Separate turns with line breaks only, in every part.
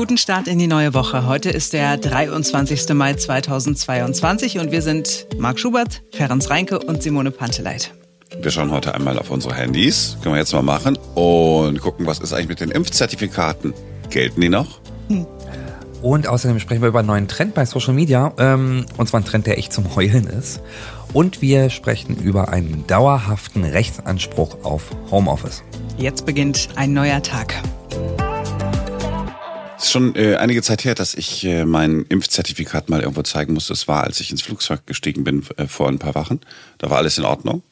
Guten Start in die neue Woche. Heute ist der 23. Mai 2022 und wir sind Marc Schubert, Ferenc Reinke und Simone Panteleit.
Wir schauen heute einmal auf unsere Handys, können wir jetzt mal machen, und gucken, was ist eigentlich mit den Impfzertifikaten. Gelten die noch? Hm.
Und außerdem sprechen wir über einen neuen Trend bei Social Media, ähm, und zwar ein Trend, der echt zum Heulen ist. Und wir sprechen über einen dauerhaften Rechtsanspruch auf Homeoffice.
Jetzt beginnt ein neuer Tag.
Es ist schon äh, einige Zeit her, dass ich äh, mein Impfzertifikat mal irgendwo zeigen musste. Es war, als ich ins Flugzeug gestiegen bin äh, vor ein paar Wochen. Da war alles in Ordnung.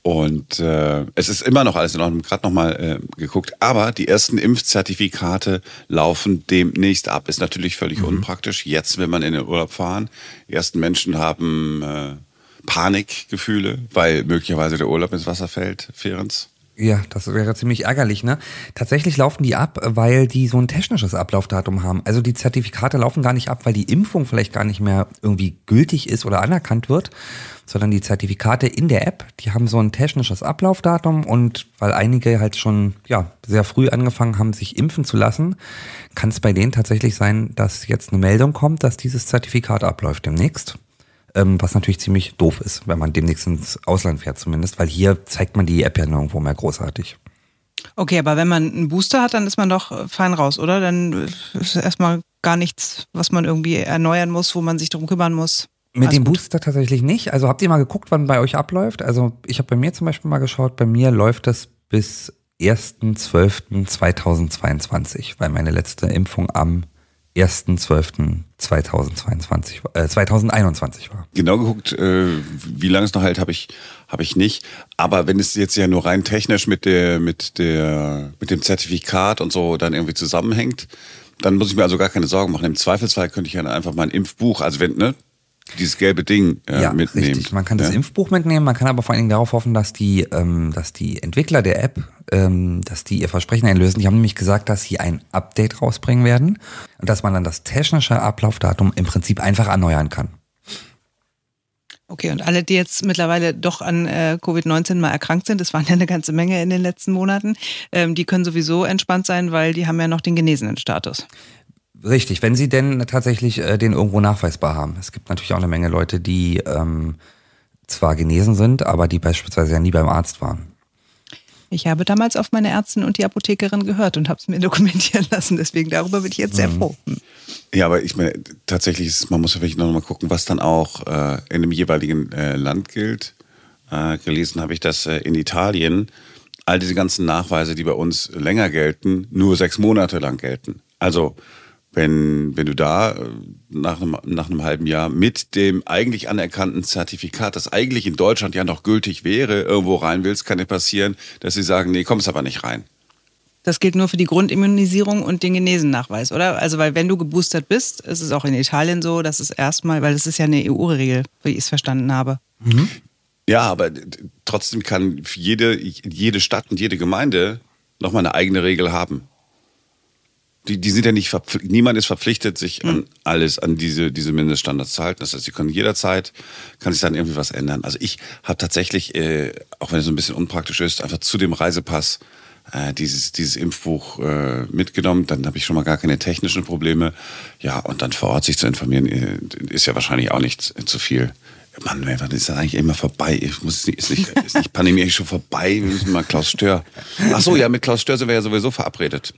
Und äh, es ist immer noch alles in Ordnung, gerade nochmal äh, geguckt. Aber die ersten Impfzertifikate laufen demnächst ab. Ist natürlich völlig mhm. unpraktisch. Jetzt will man in den Urlaub fahren. Die ersten Menschen haben äh, Panikgefühle, weil möglicherweise der Urlaub ins Wasser fällt, Ferenz.
Ja, das wäre ziemlich ärgerlich, ne? Tatsächlich laufen die ab, weil die so ein technisches Ablaufdatum haben. Also die Zertifikate laufen gar nicht ab, weil die Impfung vielleicht gar nicht mehr irgendwie gültig ist oder anerkannt wird, sondern die Zertifikate in der App, die haben so ein technisches Ablaufdatum und weil einige halt schon, ja, sehr früh angefangen haben, sich impfen zu lassen, kann es bei denen tatsächlich sein, dass jetzt eine Meldung kommt, dass dieses Zertifikat abläuft demnächst ähm, was natürlich ziemlich doof ist, wenn man demnächst ins Ausland fährt zumindest, weil hier zeigt man die App ja nirgendwo mehr großartig.
Okay, aber wenn man einen Booster hat, dann ist man doch fein raus, oder? Dann ist erstmal gar nichts, was man irgendwie erneuern muss, wo man sich darum kümmern muss.
Mit Alles dem gut. Booster tatsächlich nicht. Also habt ihr mal geguckt, wann bei euch abläuft? Also ich habe bei mir zum Beispiel mal geschaut, bei mir läuft das bis 1.12.2022, weil meine letzte Impfung am 1.12.2022, äh, 2021 war.
Genau geguckt, äh, wie lange es noch hält, habe ich, hab ich nicht. Aber wenn es jetzt ja nur rein technisch mit der, mit der, mit dem Zertifikat und so dann irgendwie zusammenhängt, dann muss ich mir also gar keine Sorgen machen. Im Zweifelsfall könnte ich ja einfach mein Impfbuch, also wenn, ne, dieses gelbe Ding äh, ja, mitnehmen. Richtig.
Man kann das Impfbuch mitnehmen, man kann aber vor allen Dingen darauf hoffen, dass die, ähm, dass die Entwickler der App, ähm, dass die ihr Versprechen einlösen. Die haben nämlich gesagt, dass sie ein Update rausbringen werden und dass man dann das technische Ablaufdatum im Prinzip einfach erneuern kann.
Okay, und alle, die jetzt mittlerweile doch an äh, Covid-19 mal erkrankt sind, das waren ja eine ganze Menge in den letzten Monaten, ähm, die können sowieso entspannt sein, weil die haben ja noch den genesenen Status.
Richtig, wenn sie denn tatsächlich äh, den irgendwo nachweisbar haben. Es gibt natürlich auch eine Menge Leute, die ähm, zwar genesen sind, aber die beispielsweise ja nie beim Arzt waren.
Ich habe damals auf meine Ärztin und die Apothekerin gehört und habe es mir dokumentieren lassen. Deswegen darüber bin ich jetzt sehr mhm. froh. Hm.
Ja, aber ich meine, tatsächlich ist, man muss ja wirklich noch mal gucken, was dann auch äh, in dem jeweiligen äh, Land gilt. Äh, gelesen habe ich, dass äh, in Italien all diese ganzen Nachweise, die bei uns länger gelten, nur sechs Monate lang gelten. Also wenn, wenn du da äh, nach einem, nach einem halben Jahr mit dem eigentlich anerkannten Zertifikat, das eigentlich in Deutschland ja noch gültig wäre, irgendwo rein willst, kann dir passieren, dass sie sagen, nee, kommst aber nicht rein.
Das gilt nur für die Grundimmunisierung und den Genesennachweis, oder? Also, weil wenn du geboostert bist, ist es auch in Italien so, dass es erstmal, weil das ist ja eine EU-Regel, wie ich es verstanden habe.
Mhm. Ja, aber trotzdem kann jede, jede Stadt und jede Gemeinde nochmal eine eigene Regel haben die, die sind ja nicht verpflichtet, niemand ist verpflichtet, sich an hm. alles, an diese, diese Mindeststandards zu halten. Das heißt, sie können jederzeit, kann sich dann irgendwie was ändern. Also ich habe tatsächlich, äh, auch wenn es so ein bisschen unpraktisch ist, einfach zu dem Reisepass äh, dieses, dieses Impfbuch äh, mitgenommen. Dann habe ich schon mal gar keine technischen Probleme. Ja, und dann vor Ort sich zu informieren, äh, ist ja wahrscheinlich auch nicht zu viel. Mann, wann ist das eigentlich immer vorbei? Ich muss, ist, nicht, ist nicht Pandemie eigentlich schon vorbei? Wir müssen mal Klaus Stör. Ach so, ja, mit Klaus Stör sind wir ja sowieso verabredet.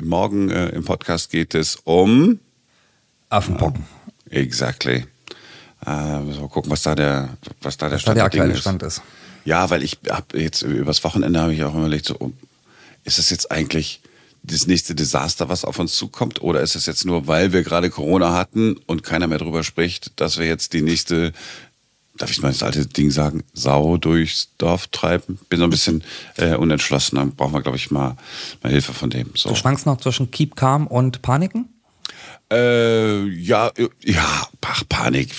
Morgen äh, im Podcast geht es um
Affenpocken.
Uh, exactly. Äh, mal gucken, was da der, was da der,
was Stand, da der aktuelle Stand ist.
Ja, weil ich habe jetzt übers Wochenende habe ich auch überlegt, so, ist es jetzt eigentlich das nächste Desaster, was auf uns zukommt? Oder ist es jetzt nur, weil wir gerade Corona hatten und keiner mehr drüber spricht, dass wir jetzt die nächste darf ich mal das alte Ding sagen, Sau durchs Dorf treiben. Bin so ein bisschen äh, unentschlossen. Dann brauchen wir, glaube ich, mal, mal Hilfe von dem. So.
Du schwankst noch zwischen Keep Calm und Paniken?
Äh, ja, ja, ach, Panik.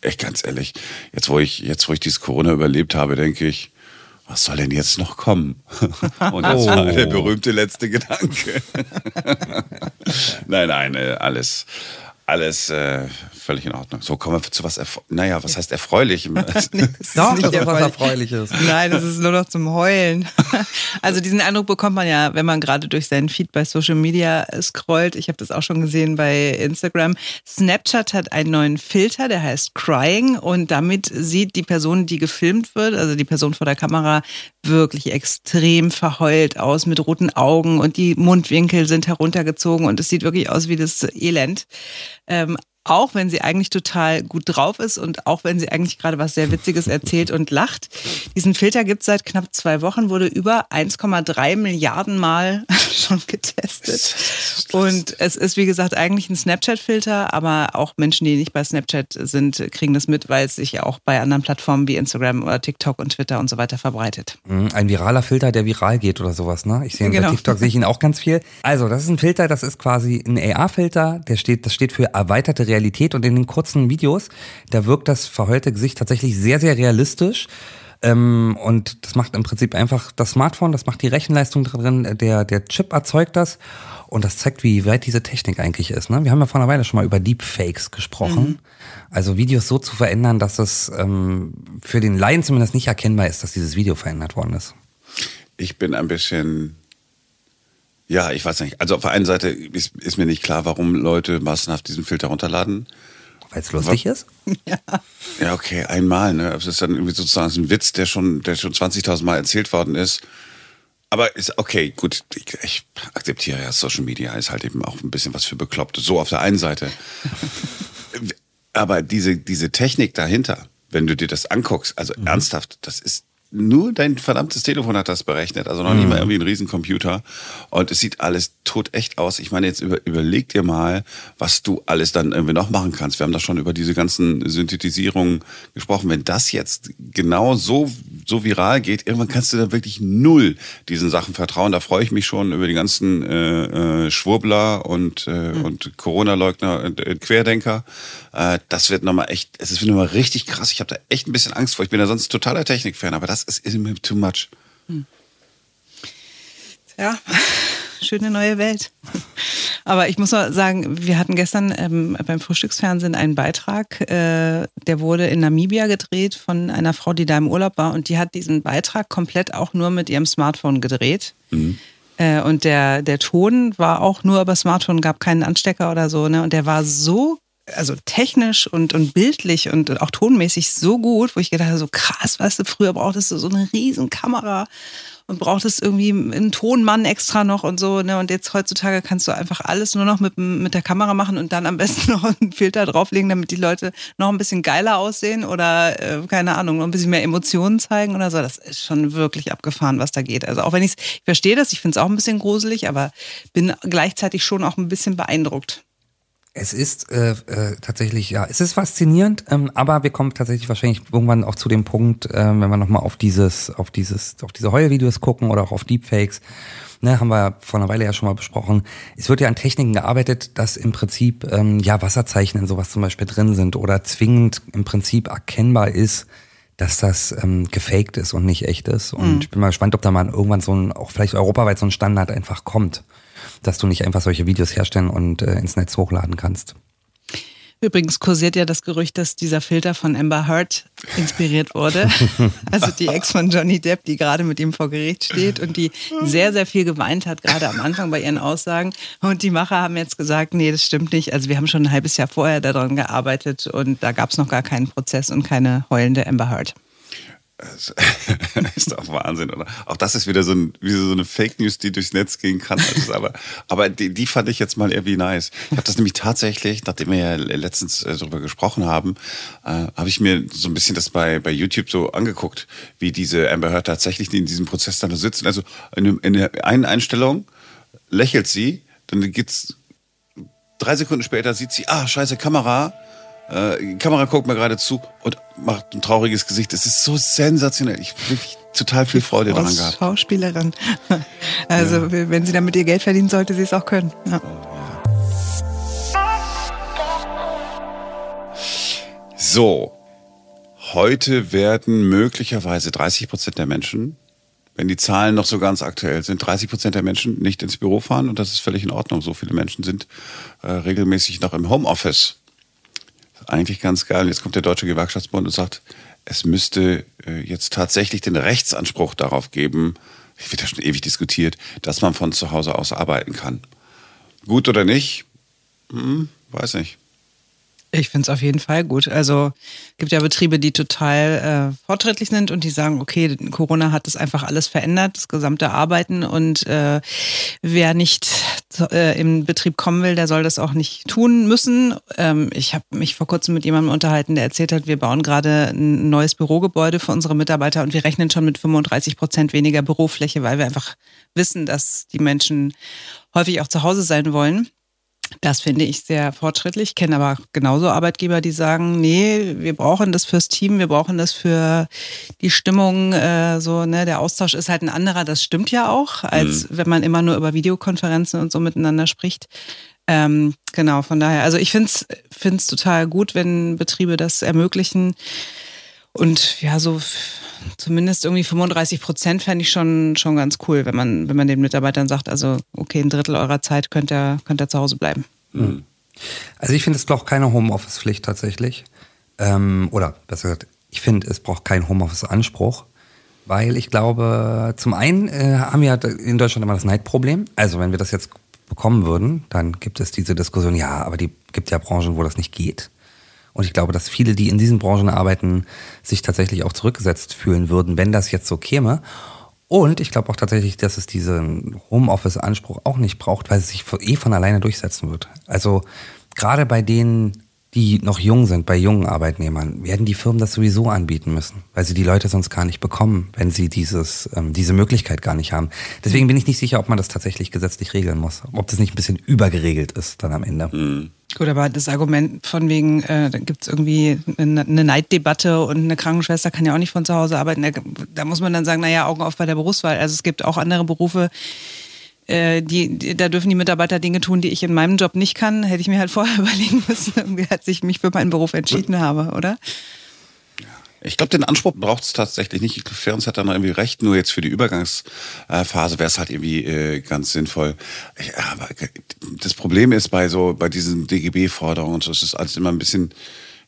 Echt ganz ehrlich. Jetzt, wo ich, jetzt, wo ich dieses Corona überlebt habe, denke ich, was soll denn jetzt noch kommen? Und das oh. war der berühmte letzte Gedanke. nein, nein, äh, alles, alles äh, völlig in Ordnung. So kommen wir zu was, erf naja, was heißt erfreulich?
nee, das ist
Doch,
nicht
was
erfreulich.
Erfreuliches.
Nein, das ist nur noch zum Heulen. Also diesen Eindruck bekommt man ja, wenn man gerade durch seinen Feed bei Social Media scrollt. Ich habe das auch schon gesehen bei Instagram. Snapchat hat einen neuen Filter, der heißt Crying und damit sieht die Person, die gefilmt wird, also die Person vor der Kamera, wirklich extrem verheult aus mit roten Augen und die Mundwinkel sind heruntergezogen und es sieht wirklich aus wie das Elend. Ähm, auch wenn sie eigentlich total gut drauf ist und auch wenn sie eigentlich gerade was sehr Witziges erzählt und lacht. Diesen Filter gibt es seit knapp zwei Wochen, wurde über 1,3 Milliarden Mal schon getestet. Und es ist, wie gesagt, eigentlich ein Snapchat-Filter, aber auch Menschen, die nicht bei Snapchat sind, kriegen das mit, weil es sich ja auch bei anderen Plattformen wie Instagram oder TikTok und Twitter und so weiter verbreitet.
Mhm, Ein viraler Filter, der viral geht oder sowas, ne? Ich sehe
Genau.
bei TikTok sehe ich ihn auch ganz viel. Also, das ist ein Filter, das ist quasi ein AR-Filter, der steht, das steht für erweiterte Realität und in den kurzen Videos, da wirkt das verheulte Gesicht tatsächlich sehr, sehr realistisch. Ähm, und das macht im Prinzip einfach das Smartphone, das macht die Rechenleistung drin, der, der Chip erzeugt das. Und das zeigt, wie weit diese Technik eigentlich ist. Ne? Wir haben ja vor einer Weile schon mal über Deepfakes gesprochen. Also Videos so zu verändern, dass es ähm, für den Laien zumindest nicht erkennbar ist, dass dieses Video verändert worden ist.
Ich bin ein bisschen, ja, ich weiß nicht. Also auf der einen Seite ist, ist mir nicht klar, warum Leute massenhaft diesen Filter runterladen.
Weil es lustig ist?
Ja, okay, einmal, ne? Es ist dann irgendwie sozusagen so ein Witz, der schon, der schon 20.000 Mal erzählt worden ist. Aber ist okay, gut, ich, ich akzeptiere ja, Social Media ist halt eben auch ein bisschen was für Bekloppte. So auf der einen Seite. Aber diese, diese Technik dahinter, wenn du dir das anguckst, also ernsthaft, das ist nur dein verdammtes Telefon hat das berechnet, also noch nicht mal irgendwie ein Riesencomputer. Und es sieht alles totecht aus. Ich meine, jetzt über, überleg dir mal, was du alles dann irgendwie noch machen kannst. Wir haben da schon über diese ganzen Synthetisierungen gesprochen. Wenn das jetzt genau so, so viral geht, irgendwann kannst du da wirklich null diesen Sachen vertrauen. Da freue ich mich schon über die ganzen äh, äh, Schwurbler und, äh, und Corona-Leugner und äh, Querdenker. Äh, das wird nochmal echt, es ist nochmal richtig krass. Ich habe da echt ein bisschen Angst vor. Ich bin ja sonst totaler Technik-Fan, aber das ist, ist mir too much.
Ja, schöne neue Welt. Aber ich muss mal sagen, wir hatten gestern ähm, beim Frühstücksfernsehen einen Beitrag, äh, der wurde in Namibia gedreht von einer Frau, die da im Urlaub war und die hat diesen Beitrag komplett auch nur mit ihrem Smartphone gedreht. Äh, und der, der Ton war auch nur über Smartphone, gab keinen Anstecker oder so, ne? Und der war so also technisch und, und bildlich und auch tonmäßig so gut, wo ich gedacht habe, so krass, weißt du, früher brauchtest du so eine riesen Kamera und brauchtest irgendwie einen Tonmann extra noch und so, ne? Und jetzt heutzutage kannst du einfach alles nur noch mit, mit der Kamera machen und dann am besten noch einen Filter drauflegen, damit die Leute noch ein bisschen geiler aussehen oder, äh, keine Ahnung, noch ein bisschen mehr Emotionen zeigen oder so. Das ist schon wirklich abgefahren, was da geht. Also auch wenn ich's, ich verstehe das, ich finde es auch ein bisschen gruselig, aber bin gleichzeitig schon auch ein bisschen beeindruckt.
Es ist äh, äh, tatsächlich, ja, es ist faszinierend, ähm, aber wir kommen tatsächlich wahrscheinlich irgendwann auch zu dem Punkt, ähm, wenn wir nochmal auf dieses, auf dieses, auf diese Heulvideos gucken oder auch auf Deepfakes, ne, haben wir vor einer Weile ja schon mal besprochen. Es wird ja an Techniken gearbeitet, dass im Prinzip ähm, ja Wasserzeichen in sowas zum Beispiel drin sind oder zwingend im Prinzip erkennbar ist, dass das ähm, gefaked ist und nicht echt ist. Und ich bin mal gespannt, ob da mal irgendwann so ein, auch vielleicht europaweit so ein Standard einfach kommt, dass du nicht einfach solche Videos herstellen und äh, ins Netz hochladen kannst.
Übrigens kursiert ja das Gerücht, dass dieser Filter von Amber Heard inspiriert wurde. Also die Ex von Johnny Depp, die gerade mit ihm vor Gericht steht und die sehr, sehr viel geweint hat, gerade am Anfang bei ihren Aussagen. Und die Macher haben jetzt gesagt, nee, das stimmt nicht. Also wir haben schon ein halbes Jahr vorher daran gearbeitet und da gab es noch gar keinen Prozess und keine heulende Amber Heard.
Ist doch Wahnsinn, oder? Auch das ist wieder so, ein, wie so eine Fake News, die durchs Netz gehen kann. Ist aber aber die, die fand ich jetzt mal irgendwie nice. Ich habe das nämlich tatsächlich, nachdem wir ja letztens äh, darüber gesprochen haben, äh, habe ich mir so ein bisschen das bei, bei YouTube so angeguckt, wie diese Amber Heard tatsächlich in diesem Prozess dann sitzen. Also in, in der einen Einstellung lächelt sie, dann geht's drei Sekunden später sieht sie, ah, scheiße, Kamera. Äh, die Kamera guckt mir gerade zu und macht ein trauriges Gesicht. Es ist so sensationell. Ich habe wirklich total viel Freude daran gehabt.
Schauspielerin. Also wenn sie damit ihr Geld verdienen, sollte sie es auch können. Ja.
So, heute werden möglicherweise 30 Prozent der Menschen wenn die Zahlen noch so ganz aktuell sind, 30 Prozent der Menschen nicht ins Büro fahren und das ist völlig in Ordnung. So viele Menschen sind äh, regelmäßig noch im Homeoffice. Eigentlich ganz geil. Jetzt kommt der Deutsche Gewerkschaftsbund und sagt, es müsste äh, jetzt tatsächlich den Rechtsanspruch darauf geben, wird ja schon ewig diskutiert, dass man von zu Hause aus arbeiten kann. Gut oder nicht? Hm, weiß nicht.
Ich finde es auf jeden Fall gut. Also gibt ja Betriebe, die total äh, fortschrittlich sind und die sagen, okay, Corona hat das einfach alles verändert, das gesamte Arbeiten und äh, wer nicht äh, im Betrieb kommen will, der soll das auch nicht tun müssen. Ähm, ich habe mich vor kurzem mit jemandem unterhalten, der erzählt hat, wir bauen gerade ein neues Bürogebäude für unsere Mitarbeiter und wir rechnen schon mit 35 Prozent weniger Bürofläche, weil wir einfach wissen, dass die Menschen häufig auch zu Hause sein wollen. Das finde ich sehr fortschrittlich. Ich kenne aber genauso Arbeitgeber, die sagen, nee, wir brauchen das fürs Team, wir brauchen das für die Stimmung. Äh, so, ne, der Austausch ist halt ein anderer. Das stimmt ja auch, als mhm. wenn man immer nur über Videokonferenzen und so miteinander spricht. Ähm, genau, von daher. Also ich finde es total gut, wenn Betriebe das ermöglichen. Und ja, so zumindest irgendwie 35 Prozent fände ich schon, schon ganz cool, wenn man, wenn man den Mitarbeitern sagt, also okay, ein Drittel eurer Zeit könnt ihr, könnt ihr zu Hause bleiben.
Mhm. Also ich finde, es braucht keine Homeoffice-Pflicht tatsächlich. Ähm, oder besser gesagt, ich finde, es braucht keinen Homeoffice-Anspruch. Weil ich glaube, zum einen äh, haben wir in Deutschland immer das Neidproblem. Also wenn wir das jetzt bekommen würden, dann gibt es diese Diskussion, ja, aber die gibt ja Branchen, wo das nicht geht. Und ich glaube, dass viele, die in diesen Branchen arbeiten, sich tatsächlich auch zurückgesetzt fühlen würden, wenn das jetzt so käme. Und ich glaube auch tatsächlich, dass es diesen Homeoffice-Anspruch auch nicht braucht, weil es sich eh von alleine durchsetzen wird. Also gerade bei denen, die noch jung sind, bei jungen Arbeitnehmern, werden die Firmen das sowieso anbieten müssen, weil sie die Leute sonst gar nicht bekommen, wenn sie dieses, ähm, diese Möglichkeit gar nicht haben. Deswegen bin ich nicht sicher, ob man das tatsächlich gesetzlich regeln muss, ob das nicht ein bisschen übergeregelt ist dann am Ende. Mhm.
Gut, aber das Argument von wegen, äh, da gibt es irgendwie eine, eine Neiddebatte und eine Krankenschwester kann ja auch nicht von zu Hause arbeiten, da, da muss man dann sagen, naja, Augen auf bei der Berufswahl. Also es gibt auch andere Berufe, äh, die, die, da dürfen die Mitarbeiter Dinge tun, die ich in meinem Job nicht kann. Hätte ich mir halt vorher überlegen müssen, als ich mich für meinen Beruf entschieden habe, oder?
Ich glaube, den Anspruch braucht es tatsächlich nicht. Ferns hat da noch irgendwie recht. Nur jetzt für die Übergangsphase wäre es halt irgendwie äh, ganz sinnvoll. Ja, aber das Problem ist bei so, bei diesen DGB-Forderungen und so, es ist alles immer ein bisschen,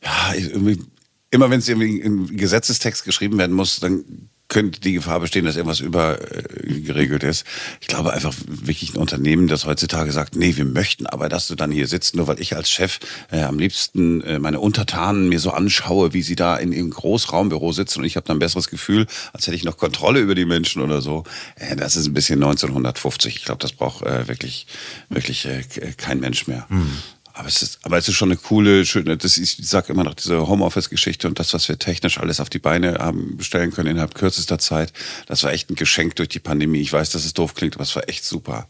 ja, irgendwie, immer wenn es irgendwie im Gesetzestext geschrieben werden muss, dann könnte die Gefahr bestehen, dass irgendwas übergeregelt ist. Ich glaube einfach wirklich ein Unternehmen, das heutzutage sagt, nee, wir möchten aber, dass du dann hier sitzt, nur weil ich als Chef äh, am liebsten äh, meine Untertanen mir so anschaue, wie sie da in ihrem Großraumbüro sitzen und ich habe dann ein besseres Gefühl, als hätte ich noch Kontrolle über die Menschen oder so. Äh, das ist ein bisschen 1950. Ich glaube, das braucht äh, wirklich, wirklich äh, kein Mensch mehr. Mhm. Aber es ist, aber es ist schon eine coole, schöne, das ist, ich sage immer noch diese Homeoffice-Geschichte und das, was wir technisch alles auf die Beine haben bestellen können innerhalb kürzester Zeit, das war echt ein Geschenk durch die Pandemie. Ich weiß, dass es doof klingt, aber es war echt super.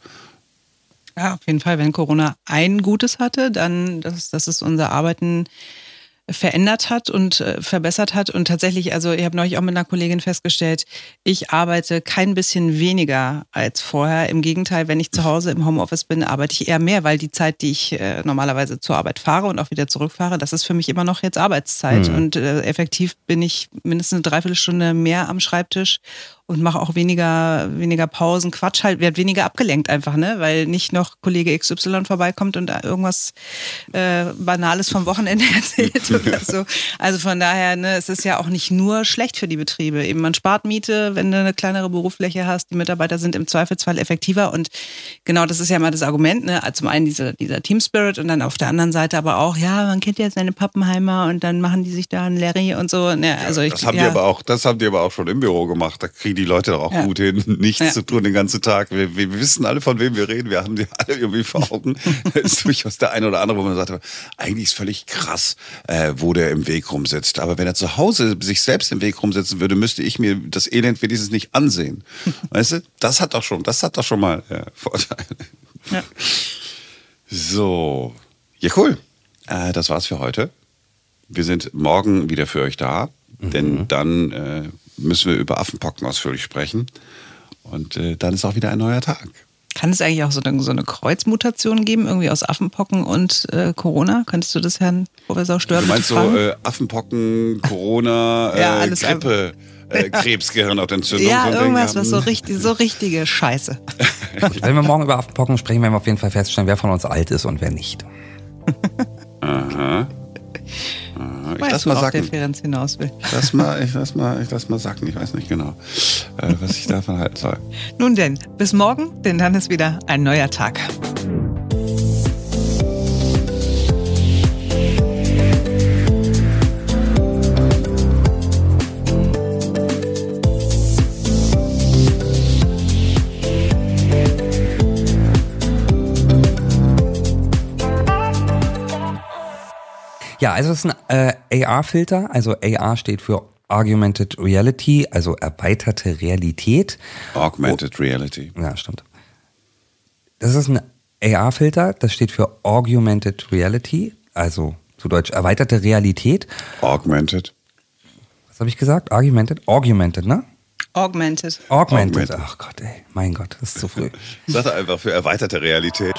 Ja, auf jeden Fall. Wenn Corona ein Gutes hatte, dann, dass, dass es unser Arbeiten verändert hat und äh, verbessert hat. Und tatsächlich, also ich habe neulich auch mit einer Kollegin festgestellt, ich arbeite kein bisschen weniger als vorher. Im Gegenteil, wenn ich zu Hause im Homeoffice bin, arbeite ich eher mehr, weil die Zeit, die ich äh, normalerweise zur Arbeit fahre und auch wieder zurückfahre, das ist für mich immer noch jetzt Arbeitszeit. Mhm. Und äh, effektiv bin ich mindestens eine Dreiviertelstunde mehr am Schreibtisch und mache auch weniger, weniger Pausen, Quatsch halt, wird weniger abgelenkt einfach, ne? Weil nicht noch Kollege XY vorbeikommt und irgendwas äh, Banales vom Wochenende erzählt oder so. Also von daher, ne, es ist ja auch nicht nur schlecht für die Betriebe. Eben man spart Miete, wenn du eine kleinere Berufsfläche hast, die Mitarbeiter sind im Zweifelsfall effektiver und genau das ist ja mal das Argument, ne? Also zum einen dieser, dieser Team Spirit und dann auf der anderen Seite aber auch, ja, man kennt ja seine Pappenheimer und dann machen die sich da einen Larry und so. Ne, also
ich, das haben ja. die aber auch, das haben die aber auch schon im Büro gemacht. Da kriegen die Leute doch auch ja. gut hin, nichts ja. zu tun den ganzen Tag. Wir, wir, wissen alle, von wem wir reden. Wir haben die alle irgendwie vor Augen. Das ist durchaus der eine oder andere, wo man sagt, eigentlich ist völlig krass, äh, wo der im Weg rumsitzt. Aber wenn er zu Hause sich selbst im Weg rumsetzen würde, müsste ich mir das Elend wenigstens nicht ansehen. Weißt du? Das hat doch schon, das hat doch schon mal ja, Vorteile. Ja. So. Ja, cool. Äh, das war's für heute. Wir sind morgen wieder für euch da, mhm. denn dann äh, müssen wir über Affenpocken ausführlich sprechen. Und äh, dann ist auch wieder ein neuer Tag.
Kann es eigentlich auch so eine, so eine Kreuzmutation geben, irgendwie aus Affenpocken und äh, Corona? Könntest du das Herrn Professor Stör
Du meinst so äh, Affenpocken, Corona, ja, äh, Grippe? äh, Krebs, Gehirnentzündung.
Ja, irgendwas, was so richtig, so richtige Scheiße.
Wenn wir morgen über Affenpocken sprechen, werden wir auf jeden Fall feststellen, wer von uns alt ist und wer nicht.
Aha. Ich
Weißt
lass
du,
mal sacken.
Ferenz hinaus will.
Ich lass mal, ich lass mal, ich lass mal sacken. Ich weiß nicht genau, äh, was ich davon halten soll.
Nun denn, bis morgen, denn dann ist wieder ein neuer Tag.
Ja, also es ist ein äh, AR-Filter. Also AR steht für Augmented Reality, also erweiterte Realität.
Augmented Reality.
Ja, stimmt. Das ist ein AR-Filter, das steht für Augmented Reality, also zu Deutsch erweiterte Realität.
Augmented.
Was habe ich gesagt? Augmented? Augmented, ne?
Augmented.
Augmented.
Augmented.
Ach Gott, ey. Mein Gott, das ist zu früh.
Sag einfach für erweiterte Realität.